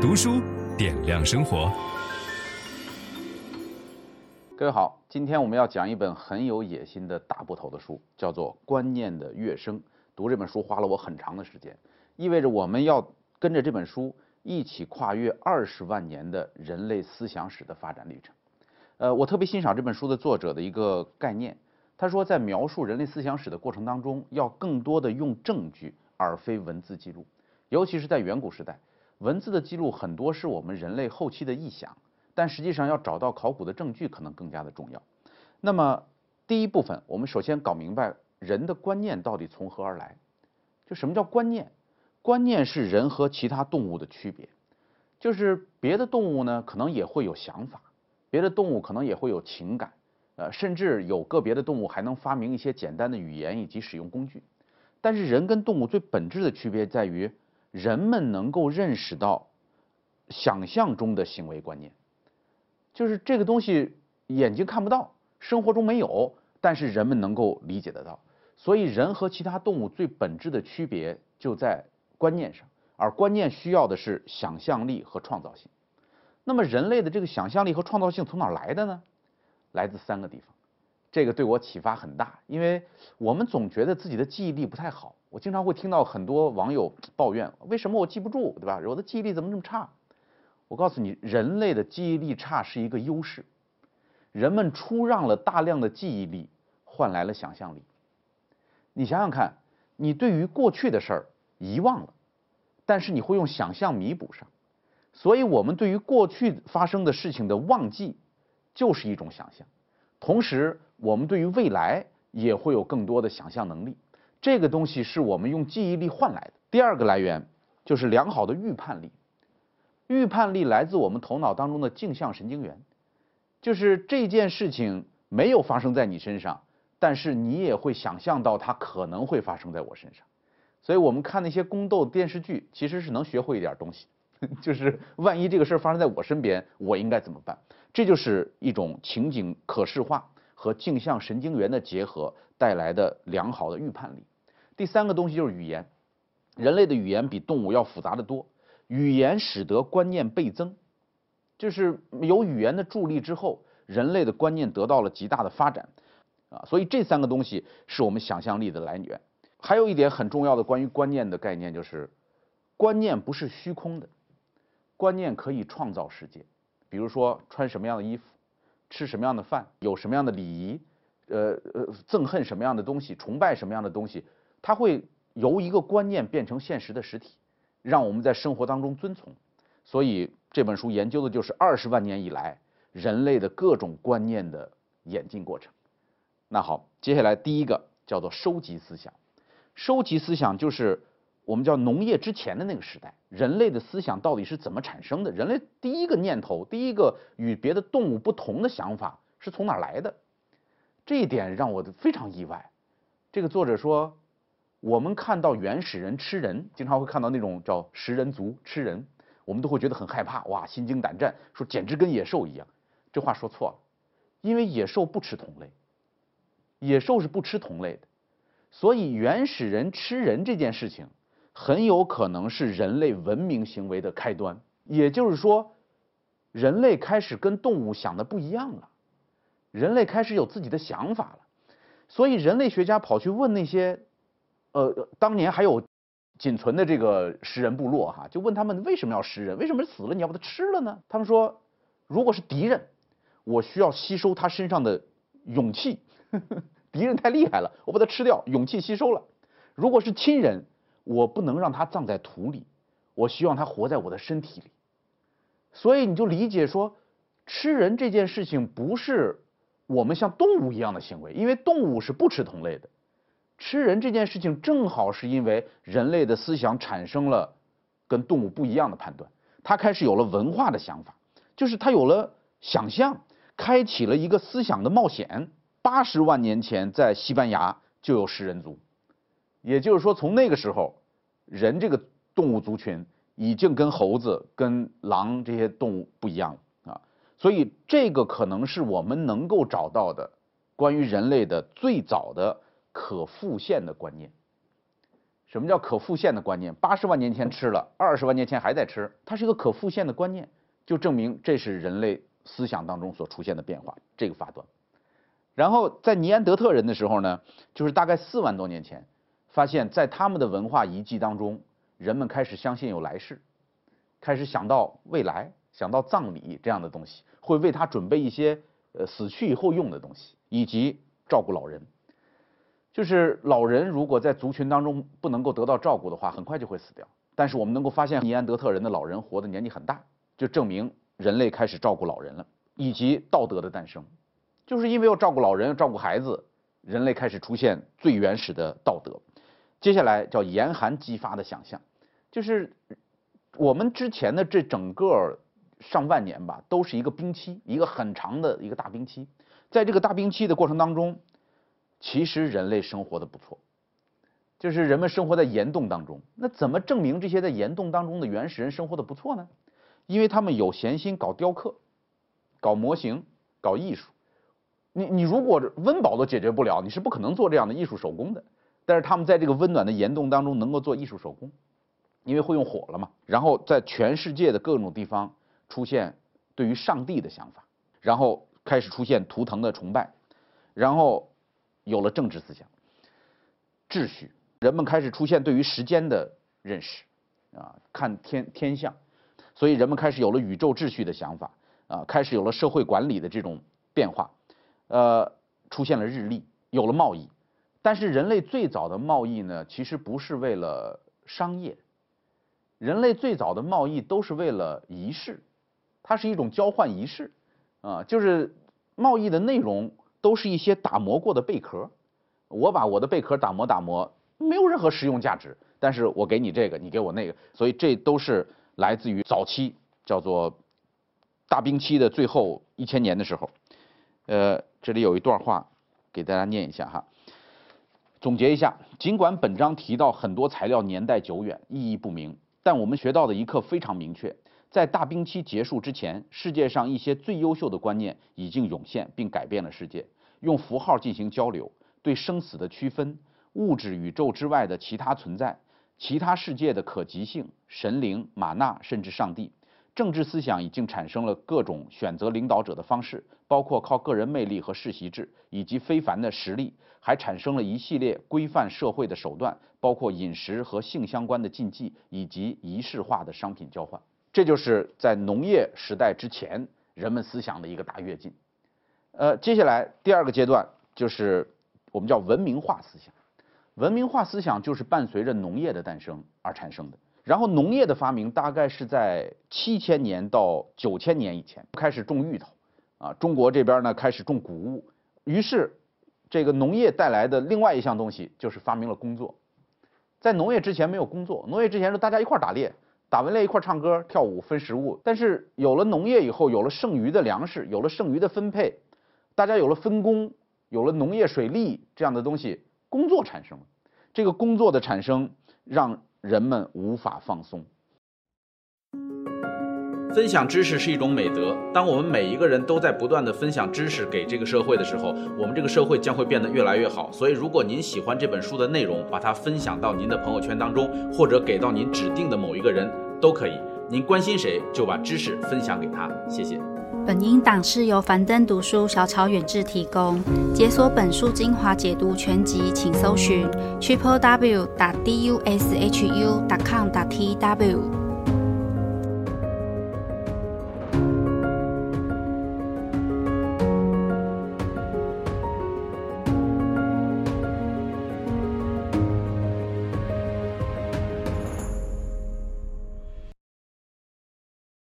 读书点亮生活。各位好，今天我们要讲一本很有野心的大部头的书，叫做《观念的跃升》。读这本书花了我很长的时间，意味着我们要跟着这本书一起跨越二十万年的人类思想史的发展历程。呃，我特别欣赏这本书的作者的一个概念，他说在描述人类思想史的过程当中，要更多的用证据而非文字记录，尤其是在远古时代，文字的记录很多是我们人类后期的臆想，但实际上要找到考古的证据可能更加的重要。那么第一部分，我们首先搞明白人的观念到底从何而来，就什么叫观念？观念是人和其他动物的区别，就是别的动物呢可能也会有想法。别的动物可能也会有情感，呃，甚至有个别的动物还能发明一些简单的语言以及使用工具。但是人跟动物最本质的区别在于，人们能够认识到想象中的行为观念，就是这个东西眼睛看不到，生活中没有，但是人们能够理解得到。所以人和其他动物最本质的区别就在观念上，而观念需要的是想象力和创造性。那么人类的这个想象力和创造性从哪来的呢？来自三个地方，这个对我启发很大，因为我们总觉得自己的记忆力不太好。我经常会听到很多网友抱怨，为什么我记不住，对吧？我的记忆力怎么这么差？我告诉你，人类的记忆力差是一个优势，人们出让了大量的记忆力，换来了想象力。你想想看，你对于过去的事儿遗忘了，但是你会用想象弥补上。所以，我们对于过去发生的事情的忘记，就是一种想象。同时，我们对于未来也会有更多的想象能力。这个东西是我们用记忆力换来的。第二个来源就是良好的预判力。预判力来自我们头脑当中的镜像神经元，就是这件事情没有发生在你身上，但是你也会想象到它可能会发生在我身上。所以我们看那些宫斗电视剧，其实是能学会一点东西。就是万一这个事儿发生在我身边，我应该怎么办？这就是一种情景可视化和镜像神经元的结合带来的良好的预判力。第三个东西就是语言，人类的语言比动物要复杂得多，语言使得观念倍增，就是有语言的助力之后，人类的观念得到了极大的发展啊。所以这三个东西是我们想象力的来源。还有一点很重要的关于观念的概念，就是观念不是虚空的。观念可以创造世界，比如说穿什么样的衣服，吃什么样的饭，有什么样的礼仪，呃呃，憎恨什么样的东西，崇拜什么样的东西，它会由一个观念变成现实的实体，让我们在生活当中遵从。所以这本书研究的就是二十万年以来人类的各种观念的演进过程。那好，接下来第一个叫做收集思想，收集思想就是。我们叫农业之前的那个时代，人类的思想到底是怎么产生的？人类第一个念头，第一个与别的动物不同的想法是从哪来的？这一点让我非常意外。这个作者说，我们看到原始人吃人，经常会看到那种叫食人族吃人，我们都会觉得很害怕，哇，心惊胆战，说简直跟野兽一样。这话说错了，因为野兽不吃同类，野兽是不吃同类的，所以原始人吃人这件事情。很有可能是人类文明行为的开端，也就是说，人类开始跟动物想的不一样了，人类开始有自己的想法了，所以人类学家跑去问那些，呃，当年还有仅存的这个食人部落哈，就问他们为什么要食人，为什么死了你要把它吃了呢？他们说，如果是敌人，我需要吸收他身上的勇气，敌人太厉害了，我把它吃掉，勇气吸收了；如果是亲人。我不能让它葬在土里，我希望它活在我的身体里。所以你就理解说，吃人这件事情不是我们像动物一样的行为，因为动物是不吃同类的。吃人这件事情正好是因为人类的思想产生了跟动物不一样的判断，他开始有了文化的想法，就是他有了想象，开启了一个思想的冒险。八十万年前，在西班牙就有食人族。也就是说，从那个时候，人这个动物族群已经跟猴子、跟狼这些动物不一样了啊。所以，这个可能是我们能够找到的关于人类的最早的可复现的观念。什么叫可复现的观念？八十万年前吃了，二十万年前还在吃，它是一个可复现的观念，就证明这是人类思想当中所出现的变化，这个发端。然后在尼安德特人的时候呢，就是大概四万多年前，发现在他们的文化遗迹当中，人们开始相信有来世，开始想到未来，想到葬礼这样的东西，会为他准备一些呃死去以后用的东西，以及照顾老人。就是老人如果在族群当中不能够得到照顾的话，很快就会死掉。但是我们能够发现尼安德特人的老人活的年纪很大，就证明人类开始照顾老人了，以及道德的诞生，就是因为要照顾老人、要照顾孩子，人类开始出现最原始的道德。接下来叫严寒激发的想象，就是我们之前的这整个上万年吧，都是一个冰期，一个很长的一个大冰期，在这个大冰期的过程当中。其实人类生活的不错，就是人们生活在岩洞当中。那怎么证明这些在岩洞当中的原始人生活的不错呢？因为他们有闲心搞雕刻、搞模型、搞艺术。你你如果温饱都解决不了，你是不可能做这样的艺术手工的。但是他们在这个温暖的岩洞当中能够做艺术手工，因为会用火了嘛。然后在全世界的各种地方出现对于上帝的想法，然后开始出现图腾的崇拜，然后。有了政治思想、秩序，人们开始出现对于时间的认识，啊，看天天象，所以人们开始有了宇宙秩序的想法，啊，开始有了社会管理的这种变化，呃，出现了日历，有了贸易，但是人类最早的贸易呢，其实不是为了商业，人类最早的贸易都是为了仪式，它是一种交换仪式，啊，就是贸易的内容。都是一些打磨过的贝壳，我把我的贝壳打磨打磨，没有任何实用价值，但是我给你这个，你给我那个，所以这都是来自于早期叫做大冰期的最后一千年的时候。呃，这里有一段话给大家念一下哈，总结一下，尽管本章提到很多材料年代久远，意义不明，但我们学到的一课非常明确。在大冰期结束之前，世界上一些最优秀的观念已经涌现并改变了世界。用符号进行交流，对生死的区分、物质宇宙之外的其他存在、其他世界的可及性、神灵、玛纳甚至上帝。政治思想已经产生了各种选择领导者的方式，包括靠个人魅力和世袭制，以及非凡的实力，还产生了一系列规范社会的手段，包括饮食和性相关的禁忌，以及仪式化的商品交换。这就是在农业时代之前人们思想的一个大跃进。呃，接下来第二个阶段就是我们叫文明化思想。文明化思想就是伴随着农业的诞生而产生的。然后农业的发明大概是在七千年到九千年以前开始种芋头，啊，中国这边呢开始种谷物。于是这个农业带来的另外一项东西就是发明了工作。在农业之前没有工作，农业之前是大家一块儿打猎。打完猎一块唱歌跳舞分食物，但是有了农业以后，有了剩余的粮食，有了剩余的分配，大家有了分工，有了农业水利这样的东西，工作产生了。这个工作的产生让人们无法放松。分享知识是一种美德。当我们每一个人都在不断地分享知识给这个社会的时候，我们这个社会将会变得越来越好。所以，如果您喜欢这本书的内容，把它分享到您的朋友圈当中，或者给到您指定的某一个人都可以。您关心谁，就把知识分享给他。谢谢。本音档是由樊登读书小草远志提供。解锁本书精华解读全集，请搜寻 triple w 打 d u s h u 打 com 打 t w。